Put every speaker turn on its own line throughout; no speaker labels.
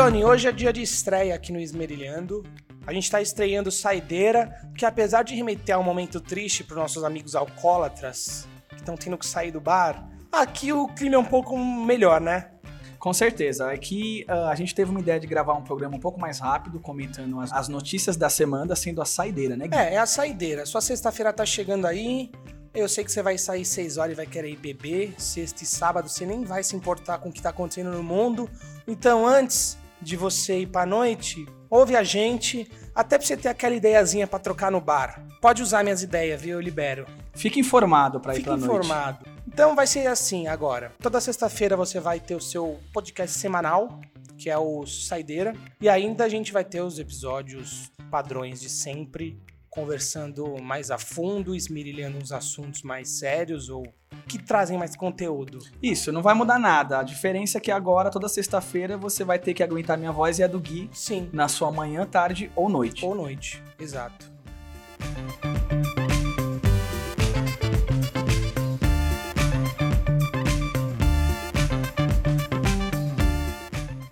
Johnny, hoje é dia de estreia aqui no Esmerilhando. A gente tá estreando Saideira, que apesar de remeter a um momento triste para nossos amigos alcoólatras que estão tendo que sair do bar, aqui o clima é um pouco melhor, né?
Com certeza. Aqui uh, a gente teve uma ideia de gravar um programa um pouco mais rápido, comentando as, as notícias da semana, sendo a saideira, né, Gui?
É, é a saideira. Sua sexta-feira tá chegando aí. Eu sei que você vai sair 6 horas e vai querer ir beber. Sexta e sábado você nem vai se importar com o que tá acontecendo no mundo. Então, antes de você ir pra noite, ouve a gente, até pra você ter aquela ideiazinha pra trocar no bar. Pode usar minhas ideias, viu? Eu libero.
Fique informado pra ir
Fique
pra noite.
informado. Então vai ser assim agora. Toda sexta-feira você vai ter o seu podcast semanal, que é o Saideira. E ainda a gente vai ter os episódios padrões de sempre, conversando mais a fundo, esmirilhando uns assuntos mais sérios ou que trazem mais conteúdo.
Isso, não vai mudar nada. A diferença é que agora, toda sexta-feira, você vai ter que aguentar minha voz e a do Gui
Sim.
na sua manhã, tarde ou noite.
Ou noite. Exato.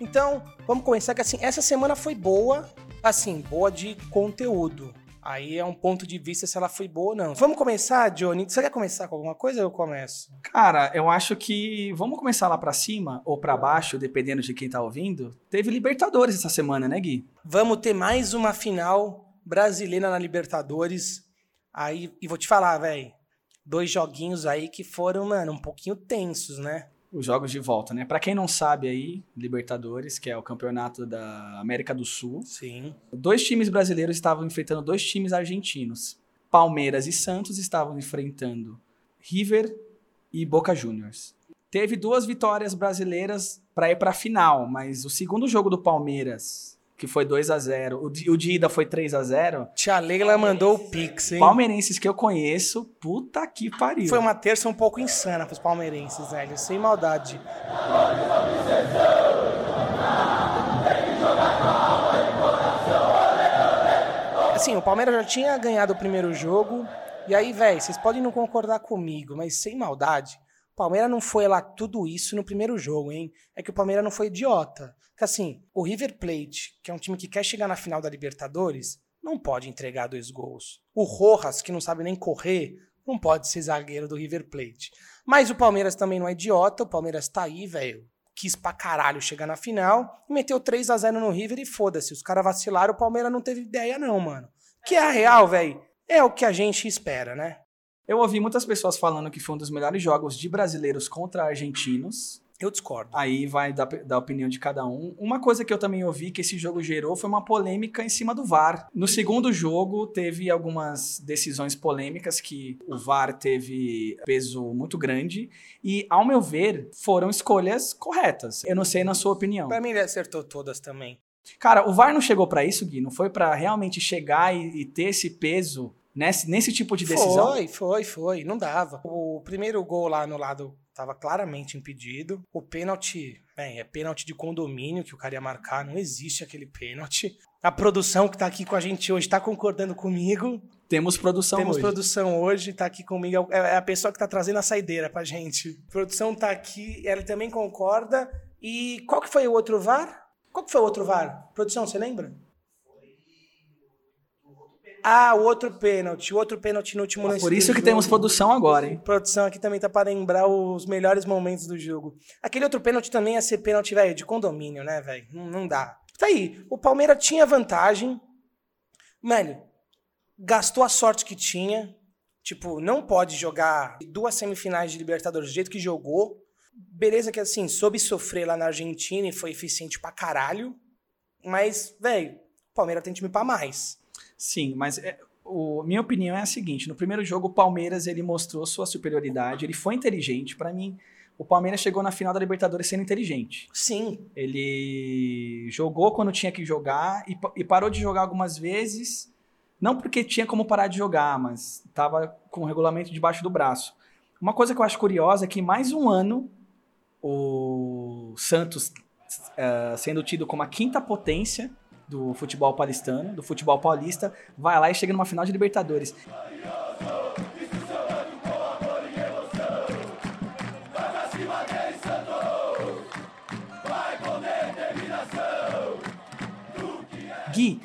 Então, vamos começar que assim, essa semana foi boa, assim, boa de conteúdo. Aí é um ponto de vista se ela foi boa ou não. Vamos começar, Johnny? Você quer começar com alguma coisa ou eu começo?
Cara, eu acho que vamos começar lá pra cima ou pra baixo, dependendo de quem tá ouvindo. Teve Libertadores essa semana, né, Gui?
Vamos ter mais uma final brasileira na Libertadores. Aí, e vou te falar, velho, dois joguinhos aí que foram, mano, um pouquinho tensos, né?
Os jogos de volta, né? Pra quem não sabe aí, Libertadores, que é o campeonato da América do Sul,
Sim.
dois times brasileiros estavam enfrentando dois times argentinos. Palmeiras e Santos estavam enfrentando River e Boca Juniors. Teve duas vitórias brasileiras para ir para a final, mas o segundo jogo do Palmeiras, que foi 2 a 0, o de, o de ida foi 3 a 0.
Tia Leila mandou o Pix, hein?
Palmeirenses que eu conheço, puta que pariu.
Foi uma terça um pouco insana pros palmeirenses, velho. Sem maldade. Assim, o Palmeiras já tinha ganhado o primeiro jogo. E aí, velho, vocês podem não concordar comigo, mas sem maldade. Palmeiras não foi lá tudo isso no primeiro jogo, hein? É que o Palmeiras não foi idiota. Porque assim, o River Plate, que é um time que quer chegar na final da Libertadores, não pode entregar dois gols. O Rojas, que não sabe nem correr, não pode ser zagueiro do River Plate. Mas o Palmeiras também não é idiota, o Palmeiras tá aí, velho. Quis pra caralho chegar na final meteu 3 a 0 no River e foda-se. Os caras vacilaram, o Palmeiras não teve ideia, não, mano. Que é a real, velho. É o que a gente espera, né?
Eu ouvi muitas pessoas falando que foi um dos melhores jogos de brasileiros contra argentinos.
Eu discordo.
Aí vai da, da opinião de cada um. Uma coisa que eu também ouvi que esse jogo gerou foi uma polêmica em cima do VAR. No segundo jogo, teve algumas decisões polêmicas que o VAR teve peso muito grande. E, ao meu ver, foram escolhas corretas. Eu não sei na sua opinião.
Pra mim, ele acertou todas também.
Cara, o VAR não chegou pra isso, Gui? Não foi pra realmente chegar e, e ter esse peso nesse, nesse tipo de decisão?
Foi, foi, foi. Não dava. O primeiro gol lá no lado tava claramente impedido. O pênalti, bem, é pênalti de condomínio que o cara ia marcar. Não existe aquele pênalti. A produção que tá aqui com a gente hoje tá concordando comigo.
Temos produção
Temos
hoje.
produção hoje, tá aqui comigo. É é a pessoa que tá trazendo a saideira pra gente. A produção tá aqui, ela também concorda. E qual que foi o outro VAR? Qual que foi o outro VAR? Produção, você lembra? Ah, o outro pênalti. O outro pênalti no último lance
Por isso que
jogo.
temos produção agora, hein?
Produção aqui também tá para lembrar os melhores momentos do jogo. Aquele outro pênalti também ia ser pênalti, velho, de condomínio, né, velho? Não, não dá. Tá aí, o Palmeiras tinha vantagem. Mano, gastou a sorte que tinha. Tipo, não pode jogar duas semifinais de Libertadores do jeito que jogou. Beleza que, assim, soube sofrer lá na Argentina e foi eficiente pra caralho. Mas, velho, o Palmeiras tem time pra mais.
Sim, mas é, o, minha opinião é a seguinte: no primeiro jogo, o Palmeiras ele mostrou sua superioridade, ele foi inteligente. Pra mim, o Palmeiras chegou na final da Libertadores sendo inteligente.
Sim,
Ele jogou quando tinha que jogar e, e parou de jogar algumas vezes, não porque tinha como parar de jogar, mas estava com o regulamento debaixo do braço. Uma coisa que eu acho curiosa é que mais um ano o Santos eh, sendo tido como a quinta potência do futebol paulistano, do futebol paulista, vai lá e chega numa final de Libertadores. Gui,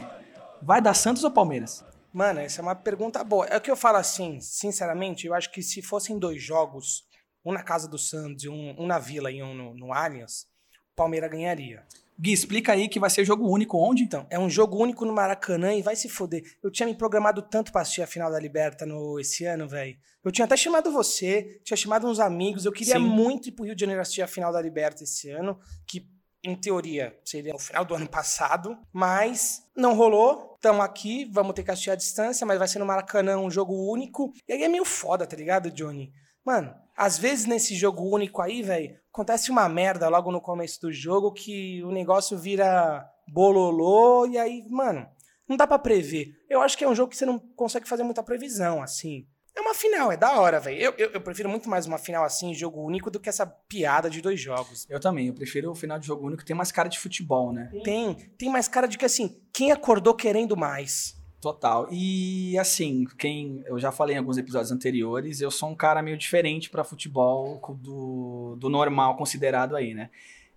vai dar Santos ou Palmeiras?
Mano, essa é uma pergunta boa. É o que eu falo assim, sinceramente, eu acho que se fossem dois jogos, um na casa do Santos, um, um na Vila e um no, no Allianz, o Palmeiras ganharia.
Gui, explica aí que vai ser jogo único onde?
Então, é um jogo único no Maracanã e vai se foder. Eu tinha me programado tanto pra assistir a final da Liberta no, esse ano, velho. Eu tinha até chamado você, tinha chamado uns amigos. Eu queria
Sim.
muito ir pro Rio de Janeiro assistir a final da Liberta esse ano, que em teoria seria no final do ano passado, mas não rolou. Estamos aqui, vamos ter que assistir à distância, mas vai ser no Maracanã um jogo único. E aí é meio foda, tá ligado, Johnny? Mano, às vezes nesse jogo único aí, velho, acontece uma merda logo no começo do jogo que o negócio vira bololô e aí, mano, não dá pra prever. Eu acho que é um jogo que você não consegue fazer muita previsão, assim. É uma final, é da hora, velho. Eu, eu, eu prefiro muito mais uma final assim, jogo único, do que essa piada de dois jogos.
Eu também, eu prefiro o final de jogo único, tem mais cara de futebol, né?
Tem, tem mais cara de que assim, quem acordou querendo mais?
Total. E assim, quem eu já falei em alguns episódios anteriores, eu sou um cara meio diferente pra futebol do, do normal considerado aí, né?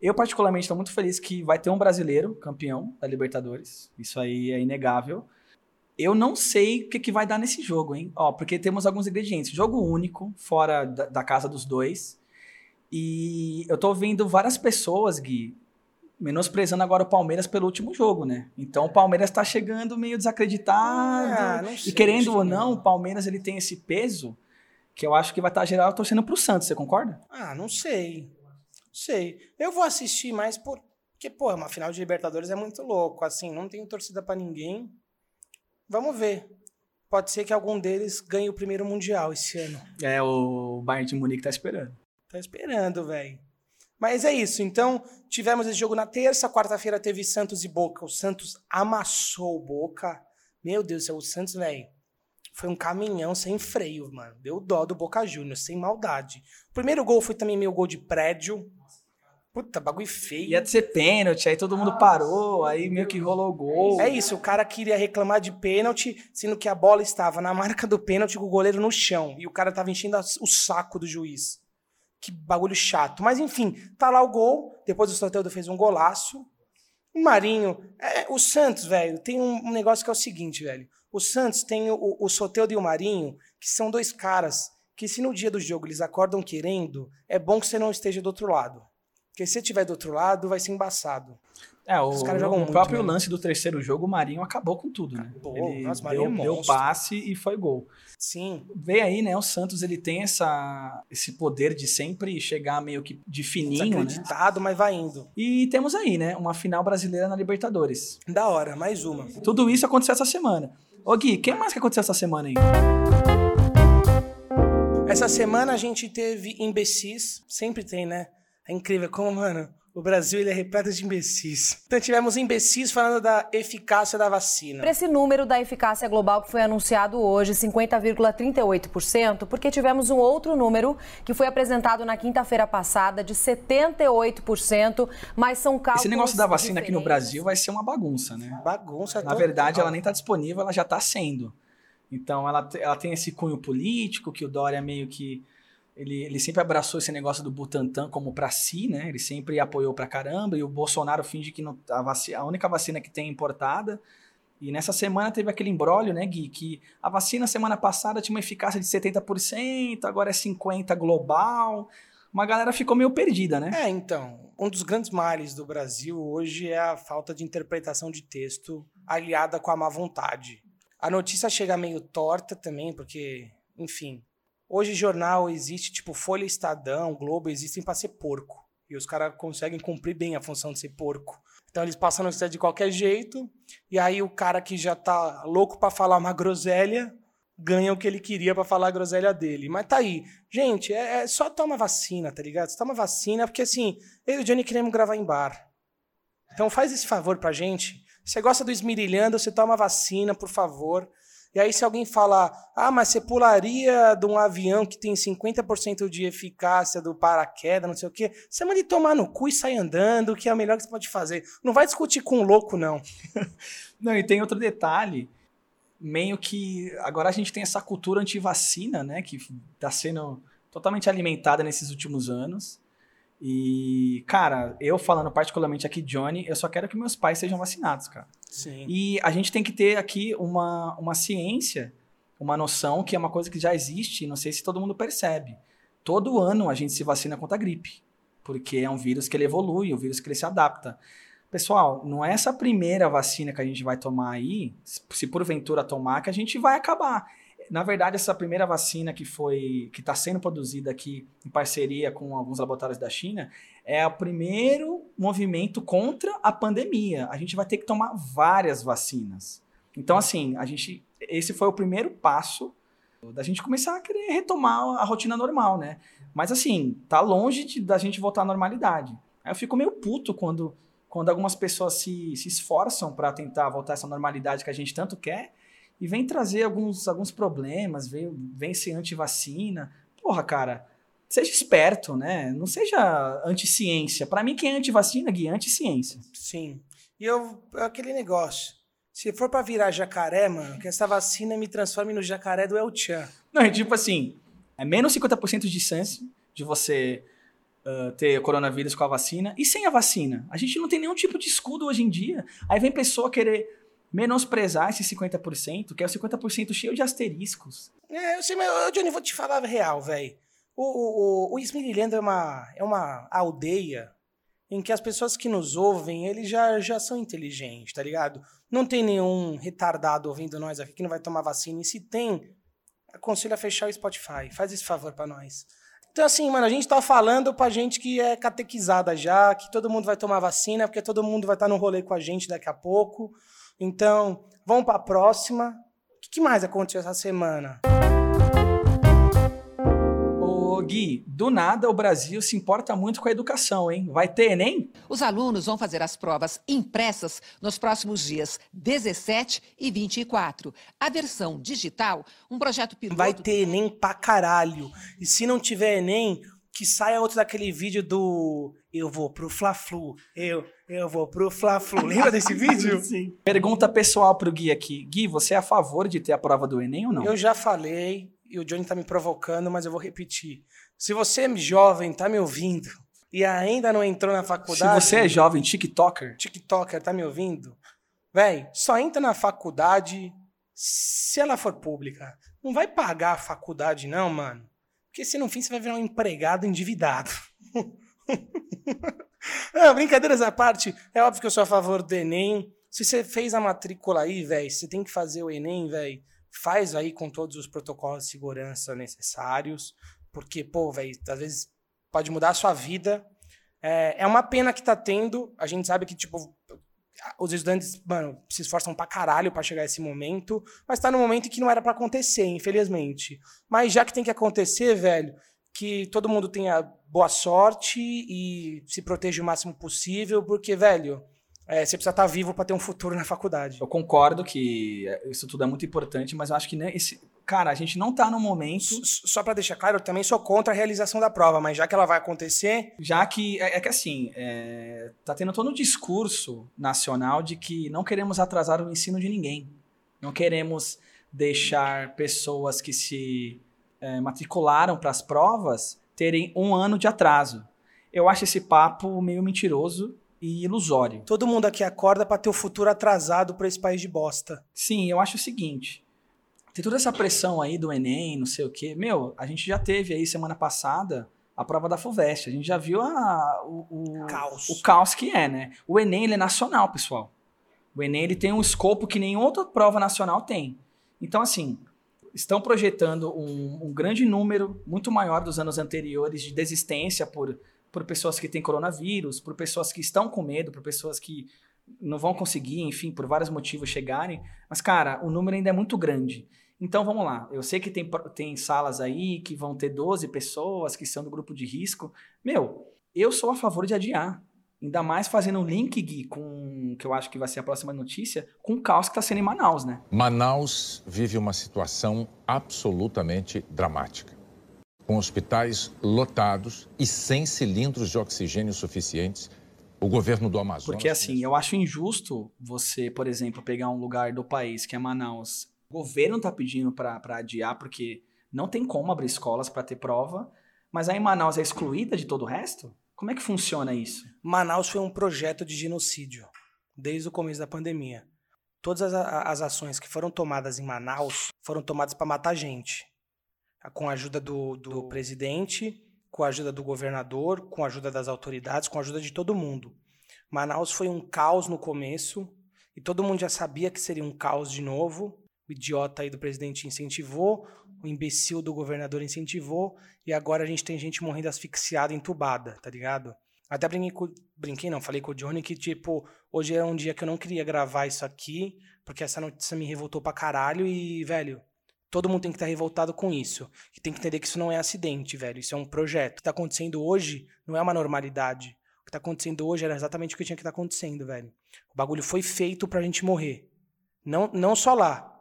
Eu, particularmente, estou muito feliz que vai ter um brasileiro campeão da Libertadores. Isso aí é inegável. Eu não sei o que, que vai dar nesse jogo, hein? Ó, porque temos alguns ingredientes. Jogo único, fora da, da casa dos dois. E eu tô vendo várias pessoas, Gui, menosprezando agora o Palmeiras pelo último jogo, né? Então o Palmeiras tá chegando meio desacreditado.
Ah, não sei,
e querendo ou não, o Palmeiras ele tem esse peso que eu acho que vai estar geral torcendo pro Santos, você concorda?
Ah, não sei. Não sei. Eu vou assistir mais porque, pô, uma final de Libertadores é muito louco. Assim, não tenho torcida pra ninguém. Vamos ver. Pode ser que algum deles ganhe o primeiro Mundial esse ano.
É, o Bayern de Munique tá esperando.
Tá esperando, velho. Mas é isso. Então, tivemos esse jogo na terça. Quarta-feira teve Santos e Boca. O Santos amassou o Boca. Meu Deus do céu, o Santos, velho. Foi um caminhão sem freio, mano. Deu dó do Boca Juniors, sem maldade. O primeiro gol foi também meio gol de prédio. Puta, bagulho feio.
Ia ser pênalti, aí todo mundo parou, aí meio que rolou o gol.
É isso, o cara queria reclamar de pênalti, sendo que a bola estava na marca do pênalti com o goleiro no chão. E o cara tava enchendo o saco do juiz. Que bagulho chato. Mas enfim, tá lá o gol. Depois o Soteldo fez um golaço. O Marinho. é, o Santos, velho, tem um, um negócio que é o seguinte, velho. O Santos tem o, o Soteldo e o Marinho, que são dois caras que, se no dia do jogo eles acordam querendo, é bom que você não esteja do outro lado. Porque se você estiver do outro lado, vai ser embaçado.
É, o,
Os caras jogam
o
muito,
próprio
né?
lance do terceiro jogo, o Marinho acabou com tudo, né?
Acabou.
Ele
Nossa, o
deu,
é
deu
monstro.
passe e foi gol.
Sim.
Vê aí, né? O Santos ele tem essa, esse poder de sempre chegar meio que de fininho, né?
Desacreditado, mas vai indo.
E temos aí, né? Uma final brasileira na Libertadores.
Da hora, mais uma.
Tudo isso aconteceu essa semana. Ô Gui, quem mais que aconteceu essa semana aí?
Essa semana a gente teve imbecis, sempre tem, né? É incrível como, mano, o Brasil ele é repleto de imbecis. Então tivemos imbecis falando da eficácia da vacina.
Para esse número da eficácia global que foi anunciado hoje, 50,38%, porque tivemos um outro número que foi apresentado na quinta-feira passada de 78%, mas são cálculos
Esse negócio da vacina aqui no
diferentes.
Brasil vai ser uma bagunça, né?
Bagunça
Na verdade, ela nem está disponível, ela já está sendo. Então, ela, ela tem esse cunho político, que o Dória meio que. Ele, ele sempre abraçou esse negócio do Butantan como pra si, né? Ele sempre apoiou pra caramba, e o Bolsonaro finge que não, a, vaci- a única vacina que tem é importada. E nessa semana teve aquele embrólio, né, Gui? Que a vacina semana passada tinha uma eficácia de 70%, agora é 50% global. Uma galera ficou meio perdida, né?
É, então, um dos grandes males do Brasil hoje é a falta de interpretação de texto aliada com a má vontade. A notícia chega meio torta também, porque, enfim, hoje jornal existe, tipo Folha Estadão, Globo, existem para ser porco. E os caras conseguem cumprir bem a função de ser porco. Então eles passam a notícia de qualquer jeito, e aí o cara que já tá louco para falar uma groselha ganha o que ele queria pra falar a groselha dele. Mas tá aí. Gente, é, é só toma vacina, tá ligado? Você toma vacina, porque assim, eu e o Johnny queremos gravar em bar. Então faz esse favor pra gente. Você gosta do esmirilhando, você toma vacina, por favor. E aí, se alguém falar, ah, mas você pularia de um avião que tem 50% de eficácia do paraquedas, não sei o quê, você manda tomar no cu e sai andando, que é o melhor que você pode fazer. Não vai discutir com um louco, não.
Não, e tem outro detalhe, meio que agora a gente tem essa cultura anti-vacina, né, que tá sendo totalmente alimentada nesses últimos anos. E, cara, eu falando particularmente aqui, Johnny, eu só quero que meus pais sejam vacinados, cara.
Sim.
E a gente tem que ter aqui uma, uma ciência, uma noção que é uma coisa que já existe, não sei se todo mundo percebe. Todo ano a gente se vacina contra a gripe, porque é um vírus que ele evolui, um vírus que ele se adapta. Pessoal, não é essa primeira vacina que a gente vai tomar aí, se porventura tomar, que a gente vai acabar. Na verdade, essa primeira vacina que foi que está sendo produzida aqui em parceria com alguns laboratórios da China é o primeiro movimento contra a pandemia. A gente vai ter que tomar várias vacinas. Então, assim, a gente esse foi o primeiro passo da gente começar a querer retomar a rotina normal, né? Mas assim, tá longe de, da gente voltar à normalidade. Aí eu fico meio puto quando, quando algumas pessoas se, se esforçam para tentar voltar essa normalidade que a gente tanto quer e vem trazer alguns, alguns problemas, vem, vem ser anti-vacina. Porra, cara, seja esperto, né? Não seja anti-ciência. Para mim, quem é anti-vacina, Gui, é anti-ciência.
Sim. E eu, é aquele negócio. Se for para virar jacaré, mano, que essa vacina me transforme no jacaré do El Chan.
Não, é tipo assim, é menos 50% de chance de você uh, ter coronavírus com a vacina e sem a vacina. A gente não tem nenhum tipo de escudo hoje em dia. Aí vem pessoa querer menosprezar esse 50%, que é o 50% cheio de asteriscos.
É, eu sei, mas, eu, Johnny, vou te falar real, velho. O, o, o, Smilhilhando é uma, é uma aldeia em que as pessoas que nos ouvem, eles já, já são inteligentes, tá ligado? Não tem nenhum retardado ouvindo nós aqui que não vai tomar vacina. E se tem, aconselho a fechar o Spotify. Faz esse favor para nós. Então, assim, mano, a gente tá falando pra gente que é catequizada já, que todo mundo vai tomar vacina, porque todo mundo vai estar tá no rolê com a gente daqui a pouco. Então, vamos para a próxima. O que mais aconteceu essa semana?
Ô Gui, do nada o Brasil se importa muito com a educação, hein? Vai ter Enem?
Os alunos vão fazer as provas impressas nos próximos dias 17 e 24. A versão digital, um projeto piloto...
Vai ter Enem pra caralho. E se não tiver Enem, que saia outro daquele vídeo do eu vou pro Fla-Flu, eu, eu vou pro Fla-Flu. Lembra desse vídeo?
Sim. Pergunta pessoal pro Gui aqui. Gui, você é a favor de ter a prova do Enem ou não?
Eu já falei, e o Johnny tá me provocando, mas eu vou repetir. Se você é jovem, tá me ouvindo, e ainda não entrou na faculdade...
Se você é jovem, tiktoker...
Tiktoker, tá me ouvindo? Véi, só entra na faculdade se ela for pública. Não vai pagar a faculdade não, mano. Porque se no fim você vai virar um empregado endividado. Não, brincadeiras à parte, é óbvio que eu sou a favor do Enem. Se você fez a matrícula aí, velho, você tem que fazer o Enem, velho, faz aí com todos os protocolos de segurança necessários. Porque, pô, velho, às vezes pode mudar a sua vida. É, é uma pena que tá tendo. A gente sabe que, tipo, os estudantes, mano, se esforçam pra caralho pra chegar a esse momento, mas tá no momento que não era para acontecer, infelizmente. Mas já que tem que acontecer, velho, que todo mundo tenha boa sorte e se proteja o máximo possível, porque, velho, é, você precisa estar tá vivo para ter um futuro na faculdade.
Eu concordo que isso tudo é muito importante, mas eu acho que né, esse, cara, a gente não tá no momento.
Só para deixar claro, eu também sou contra a realização da prova, mas já que ela vai acontecer.
Já que. É, é que assim, é, tá tendo todo um discurso nacional de que não queremos atrasar o ensino de ninguém. Não queremos deixar pessoas que se é, matricularam para as provas terem um ano de atraso. Eu acho esse papo meio mentiroso e ilusório.
Todo mundo aqui acorda para ter o futuro atrasado para esse país de bosta.
Sim, eu acho o seguinte tem toda essa pressão aí do Enem, não sei o quê. Meu, a gente já teve aí semana passada a prova da FUVEST. A gente já viu a, o, o,
caos.
o caos que é, né? O Enem ele é nacional, pessoal. O Enem ele tem um escopo que nenhuma outra prova nacional tem. Então, assim, estão projetando um, um grande número, muito maior dos anos anteriores, de desistência por, por pessoas que têm coronavírus, por pessoas que estão com medo, por pessoas que não vão conseguir, enfim, por vários motivos chegarem. Mas, cara, o número ainda é muito grande. Então vamos lá. Eu sei que tem, tem salas aí que vão ter 12 pessoas que são do grupo de risco. Meu, eu sou a favor de adiar. Ainda mais fazendo um link, Gui, com que eu acho que vai ser a próxima notícia, com o caos que está sendo em Manaus, né?
Manaus vive uma situação absolutamente dramática. Com hospitais lotados e sem cilindros de oxigênio suficientes, o governo do Amazonas.
Porque assim, eu acho injusto você, por exemplo, pegar um lugar do país que é Manaus o governo está pedindo para adiar porque não tem como abrir escolas para ter prova, mas aí Manaus é excluída de todo o resto? Como é que funciona isso?
Manaus foi um projeto de genocídio desde o começo da pandemia. todas as, as ações que foram tomadas em Manaus foram tomadas para matar gente. Com a ajuda do, do presidente, com a ajuda do governador, com a ajuda das autoridades, com a ajuda de todo mundo. Manaus foi um caos no começo e todo mundo já sabia que seria um caos de novo. O idiota aí do presidente incentivou, imbecil do governador incentivou e agora a gente tem gente morrendo asfixiada, entubada, tá ligado? Até brinquei, com, brinquei não, falei com o Johnny que, tipo, hoje era um dia que eu não queria gravar isso aqui, porque essa notícia me revoltou pra caralho e, velho, todo mundo tem que estar tá revoltado com isso. E tem que entender que isso não é acidente, velho, isso é um projeto. O que tá acontecendo hoje não é uma normalidade. O que tá acontecendo hoje era exatamente o que tinha que estar tá acontecendo, velho. O bagulho foi feito pra gente morrer. Não, não só lá,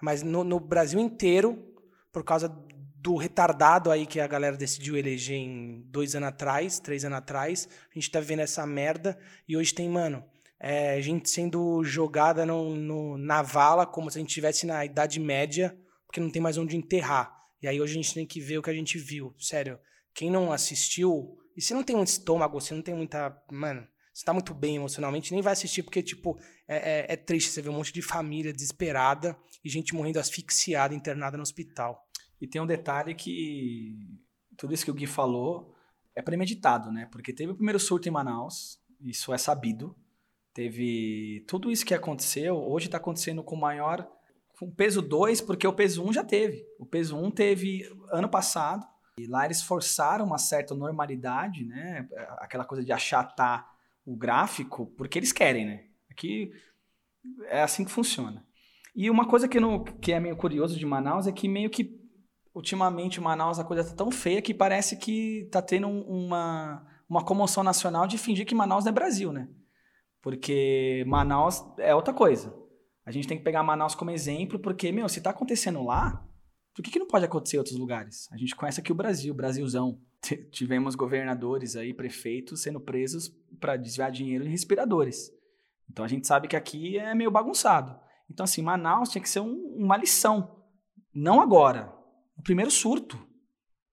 mas no, no Brasil inteiro, por causa do retardado aí que a galera decidiu eleger em dois anos atrás, três anos atrás. A gente tá vivendo essa merda e hoje tem, mano, é, gente sendo jogada no, no, na vala como se a gente estivesse na Idade Média, porque não tem mais onde enterrar. E aí hoje a gente tem que ver o que a gente viu. Sério, quem não assistiu, e se não tem um estômago, se não tem muita. Mano, você tá muito bem emocionalmente, nem vai assistir, porque, tipo, é, é, é triste você ver um monte de família desesperada e gente morrendo asfixiada, internada no hospital.
E tem um detalhe que tudo isso que o Gui falou é premeditado, né? Porque teve o primeiro surto em Manaus, isso é sabido. Teve tudo isso que aconteceu, hoje está acontecendo com maior com peso 2, porque o peso 1 um já teve. O peso 1 um teve ano passado, e lá eles forçaram uma certa normalidade, né? Aquela coisa de achatar o gráfico, porque eles querem, né? Aqui é assim que funciona. E uma coisa que, no, que é meio curioso de Manaus é que meio que ultimamente Manaus a coisa tá tão feia que parece que tá tendo uma, uma comoção nacional de fingir que Manaus não é Brasil, né? Porque Manaus é outra coisa. A gente tem que pegar Manaus como exemplo, porque, meu, se tá acontecendo lá, por que, que não pode acontecer em outros lugares? A gente conhece aqui o Brasil, Brasilzão. Tivemos governadores aí, prefeitos, sendo presos para desviar dinheiro em respiradores. Então a gente sabe que aqui é meio bagunçado. Então, assim, Manaus tinha que ser um, uma lição. Não agora, o primeiro surto.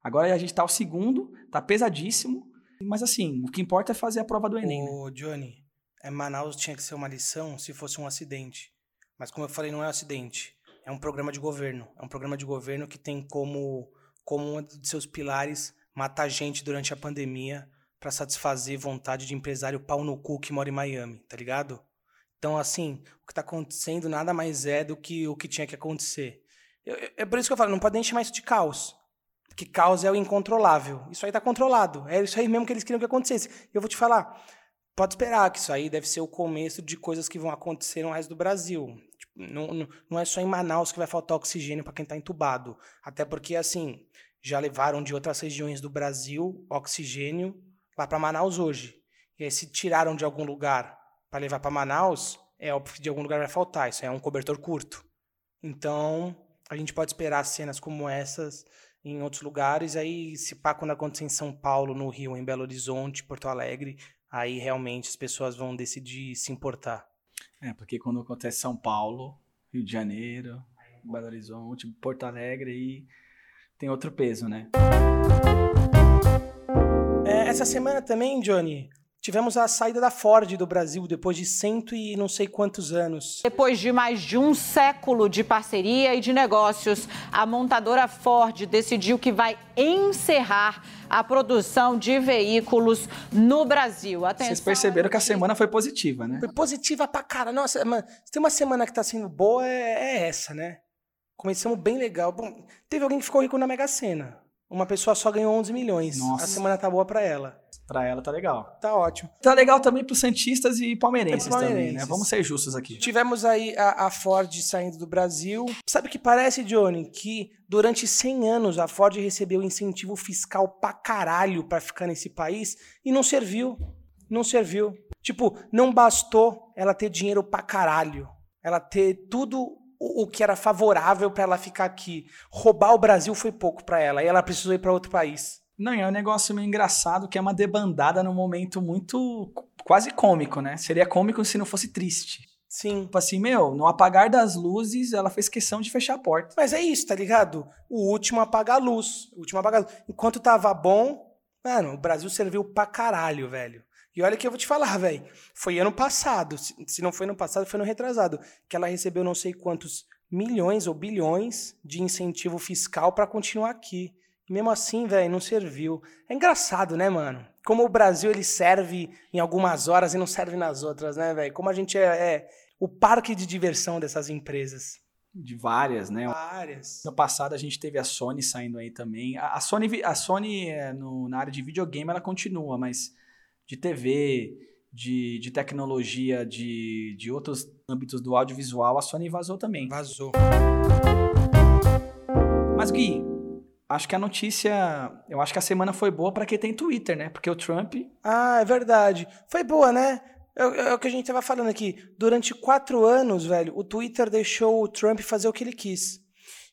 Agora a gente tá o segundo, tá pesadíssimo. Mas assim, o que importa é fazer a prova do Enem.
Ô,
né?
Johnny, é, Manaus tinha que ser uma lição se fosse um acidente. Mas como eu falei, não é um acidente. É um programa de governo. É um programa de governo que tem como, como um de seus pilares matar gente durante a pandemia para satisfazer vontade de empresário pau no cu que mora em Miami, tá ligado? Então, assim, o que tá acontecendo nada mais é do que o que tinha que acontecer. É por isso que eu falo, não pode nem chamar isso de caos. Porque caos é o incontrolável. Isso aí está controlado. É isso aí mesmo que eles queriam que acontecesse. Eu vou te falar, pode esperar que isso aí deve ser o começo de coisas que vão acontecer no resto do Brasil. Não, não é só em Manaus que vai faltar oxigênio para quem está entubado. Até porque, assim, já levaram de outras regiões do Brasil oxigênio lá para Manaus hoje. E aí, se tiraram de algum lugar para levar para Manaus, é óbvio que de algum lugar vai faltar. Isso é um cobertor curto. Então, a gente pode esperar cenas como essas em outros lugares. Aí, se pá, quando acontecer em São Paulo, no Rio, em Belo Horizonte, Porto Alegre, aí realmente as pessoas vão decidir se importar.
É, porque quando acontece São Paulo, Rio de Janeiro, Belo Horizonte, Porto Alegre, aí tem outro peso, né?
É, essa semana também, Johnny, Tivemos a saída da Ford do Brasil depois de cento e não sei quantos anos.
Depois de mais de um século de parceria e de negócios, a montadora Ford decidiu que vai encerrar a produção de veículos no Brasil.
Atenção, Vocês perceberam que a semana foi positiva, né?
Foi positiva pra cara. Nossa, se tem uma semana que tá sendo boa, é, é essa, né? Começamos bem legal. Bom, teve alguém que ficou rico na Mega Sena. Uma pessoa só ganhou 11 milhões. Nossa. A semana tá boa para ela.
Pra ela tá legal.
Tá ótimo.
Tá legal também pros Santistas e palmeirenses, é palmeirenses. também, né? Vamos ser justos aqui.
Tivemos aí a, a, Ford saindo do Brasil. Sabe o que parece, Johnny? Que durante 100 anos a Ford recebeu incentivo fiscal pra caralho pra ficar nesse país e não serviu. Não serviu. Tipo, não bastou ela ter dinheiro pra caralho. Ela ter tudo o, que era favorável para ela ficar aqui. Roubar o Brasil foi pouco para ela e ela precisou ir para outro país.
Não, é um negócio meio engraçado que é uma debandada num momento muito quase cômico, né? Seria cômico se não fosse triste.
Sim.
Tipo assim, meu, no apagar das luzes, ela fez questão de fechar a porta.
Mas é isso, tá ligado? O último apagar a luz. O último apagar a luz. Enquanto tava bom, mano, o Brasil serviu pra caralho, velho. E olha que eu vou te falar, velho. Foi ano passado, se não foi ano passado, foi no retrasado, que ela recebeu não sei quantos milhões ou bilhões de incentivo fiscal para continuar aqui. E mesmo assim, velho, não serviu. É engraçado, né, mano? Como o Brasil ele serve em algumas horas e não serve nas outras, né, velho? Como a gente é, é o parque de diversão dessas empresas.
De várias, né?
Várias.
No passado a gente teve a Sony saindo aí também. A, a Sony, a Sony é, no, na área de videogame ela continua, mas de TV, de, de tecnologia, de, de outros âmbitos do audiovisual, a Sony vazou também.
Vazou.
Mas Gui, acho que a notícia, eu acho que a semana foi boa para quem tem Twitter, né? Porque o Trump.
Ah, é verdade. Foi boa, né? É, é, o que a gente estava falando aqui. Durante quatro anos, velho, o Twitter deixou o Trump fazer o que ele quis.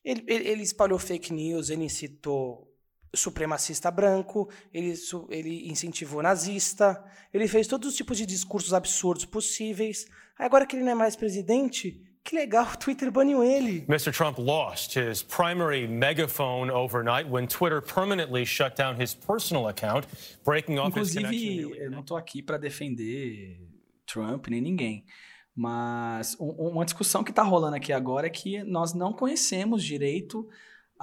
Ele, ele, ele espalhou fake news, ele incitou supremacista branco, ele, ele incentivou nazista, ele fez todos os tipos de discursos absurdos possíveis. Agora que ele não é mais presidente, que legal, o Twitter baniu ele.
Mr. Trump lost his primary megaphone overnight when Twitter permanently shut down his personal account, breaking off
Inclusive,
his connection.
eu não estou aqui para defender Trump nem ninguém. Mas uma discussão que está rolando aqui agora é que nós não conhecemos direito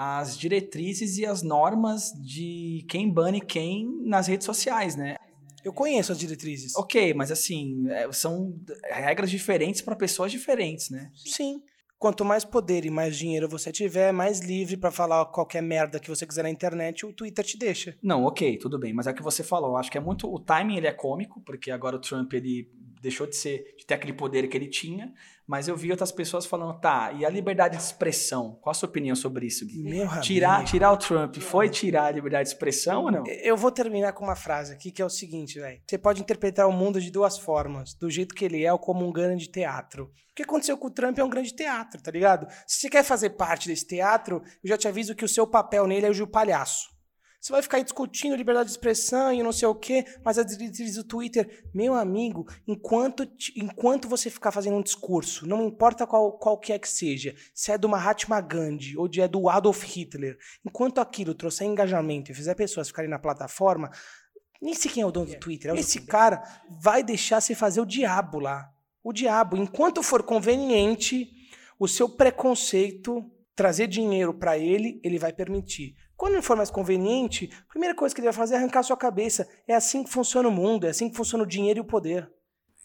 as diretrizes e as normas de quem bane quem nas redes sociais, né?
Eu conheço as diretrizes.
Ok, mas assim, é, são regras diferentes para pessoas diferentes, né?
Sim. Quanto mais poder e mais dinheiro você tiver, mais livre para falar qualquer merda que você quiser na internet, o Twitter te deixa.
Não, ok, tudo bem, mas é o que você falou. Acho que é muito. O timing ele é cômico, porque agora o Trump ele deixou de ser de ter aquele poder que ele tinha, mas eu vi outras pessoas falando, tá, e a liberdade de expressão? Qual a sua opinião sobre isso, Gui?
Meu
tirar,
amigo.
tirar o Trump foi tirar a liberdade de expressão ou não?
Eu vou terminar com uma frase aqui que é o seguinte, velho. Você pode interpretar o mundo de duas formas, do jeito que ele é ou como um grande teatro. O que aconteceu com o Trump é um grande teatro, tá ligado? Se você quer fazer parte desse teatro, eu já te aviso que o seu papel nele é o de palhaço. Você vai ficar discutindo liberdade de expressão e não sei o quê, mas a diretriz do Twitter, meu amigo, enquanto, enquanto você ficar fazendo um discurso, não importa qual, qual que é que seja, se é do Mahatma Gandhi ou de, é do Adolf Hitler, enquanto aquilo trouxer engajamento e fizer pessoas ficarem na plataforma, nem sei quem é o dono do Twitter, esse cara vai deixar você fazer o diabo lá. O diabo. Enquanto for conveniente, o seu preconceito trazer dinheiro para ele, ele vai permitir. Quando não for mais conveniente, a primeira coisa que ele vai fazer é arrancar sua cabeça. É assim que funciona o mundo, é assim que funciona o dinheiro e o poder.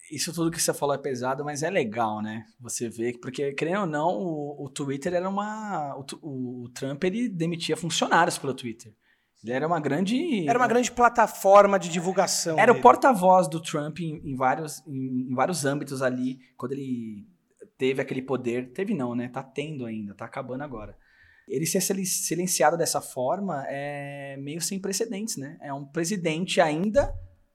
Isso tudo que você falou é pesado, mas é legal, né? Você vê, porque, querendo ou não, o, o Twitter era uma. O, o, Trump ele demitia funcionários pelo Twitter. Ele era uma grande.
Era uma grande plataforma de divulgação.
Era dele. o porta-voz do Trump em, em vários, em, em vários âmbitos ali, quando ele teve aquele poder. Teve não, né? Tá tendo ainda, tá acabando agora ele ser silenciado dessa forma é meio sem precedentes, né? É um presidente ainda,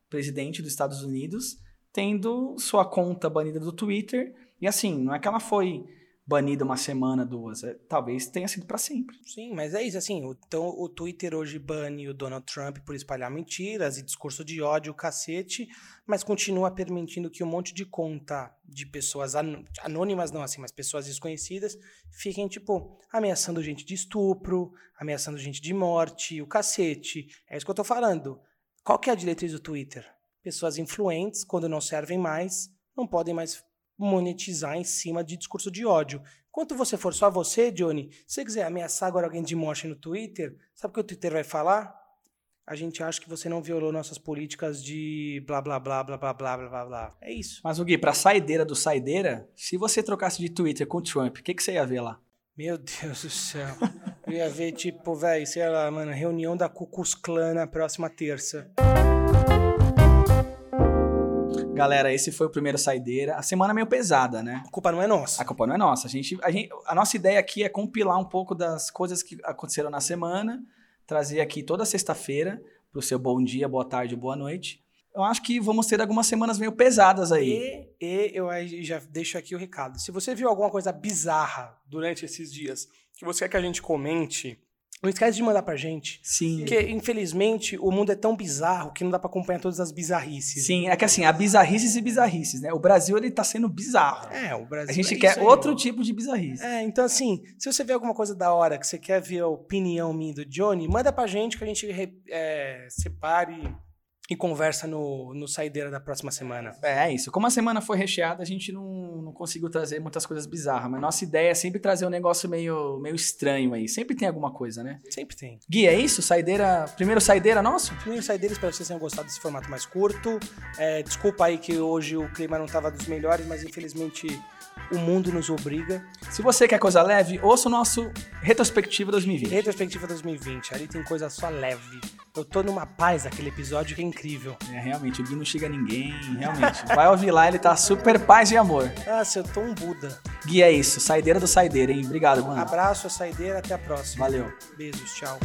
presidente dos Estados Unidos, tendo sua conta banida do Twitter. E assim, não é que ela foi banida uma semana, duas. É, talvez tenha sido para sempre.
Sim, mas é isso. Assim, então o Twitter hoje bane o Donald Trump por espalhar mentiras e discurso de ódio, cacete, mas continua permitindo que um monte de conta de pessoas anônimas, não assim, mas pessoas desconhecidas, fiquem, tipo, ameaçando gente de estupro, ameaçando gente de morte, o cacete. É isso que eu tô falando. Qual que é a diretriz do Twitter? Pessoas influentes, quando não servem mais, não podem mais monetizar em cima de discurso de ódio. Enquanto você for só você, Johnny, se você quiser ameaçar agora alguém de morte no Twitter, sabe o que o Twitter vai falar? A gente acha que você não violou nossas políticas de blá blá blá blá blá blá blá blá. É isso.
Mas o Gui, pra saideira do saideira, se você trocasse de Twitter com o Trump, o que, que você ia ver lá?
Meu Deus do céu. Eu ia ver, tipo, velho, sei lá, mano, reunião da Cucus Clã na próxima terça.
Galera, esse foi o primeiro Saideira. A semana é meio pesada, né?
A culpa não é nossa.
A culpa não é nossa. A, gente, a, gente, a nossa ideia aqui é compilar um pouco das coisas que aconteceram na semana, trazer aqui toda sexta-feira para o seu bom dia, boa tarde, boa noite. Eu acho que vamos ter algumas semanas meio pesadas aí.
E, e eu já deixo aqui o recado. Se você viu alguma coisa bizarra durante esses dias que você quer que a gente comente, não esquece de mandar pra gente.
Sim.
Porque, infelizmente, o mundo é tão bizarro que não dá pra acompanhar todas as bizarrices.
Sim, é que assim, há bizarrices e bizarrices, né? O Brasil, ele tá sendo bizarro.
É, o Brasil
A gente
é
quer
aí,
outro tipo de bizarrice.
É, então assim, se você vê alguma coisa da hora, que você quer ver a opinião minha do Johnny, manda pra gente que a gente é, separe E conversa no, no Saideira da próxima semana.
É, é isso. Como a semana foi recheada, a gente não, não conseguiu trazer muitas coisas bizarras. Mas nossa ideia é sempre trazer um negócio meio, meio estranho aí. Sempre tem alguma coisa, né?
Sempre tem.
Gui, é isso? Saideira. Primeiro saideira nosso?
Primeiro Saideira, espero que vocês tenham gostado desse formato mais curto. É, desculpa aí que hoje o clima não estava dos melhores, mas infelizmente o mundo nos obriga.
Se você quer coisa leve, ouça o nosso Retrospectiva 2020.
Retrospectiva 2020, ali tem coisa só leve. Eu tô numa paz aquele episódio que é incrível.
É, realmente, o Gui não chega a ninguém, realmente. Vai ouvir lá, ele tá super paz e amor.
Nossa, eu tô um Buda.
Gui, é isso. Saideira do Saideira, hein? Obrigado, mano.
Abraço, saideira, até a próxima.
Valeu.
Beijos, tchau.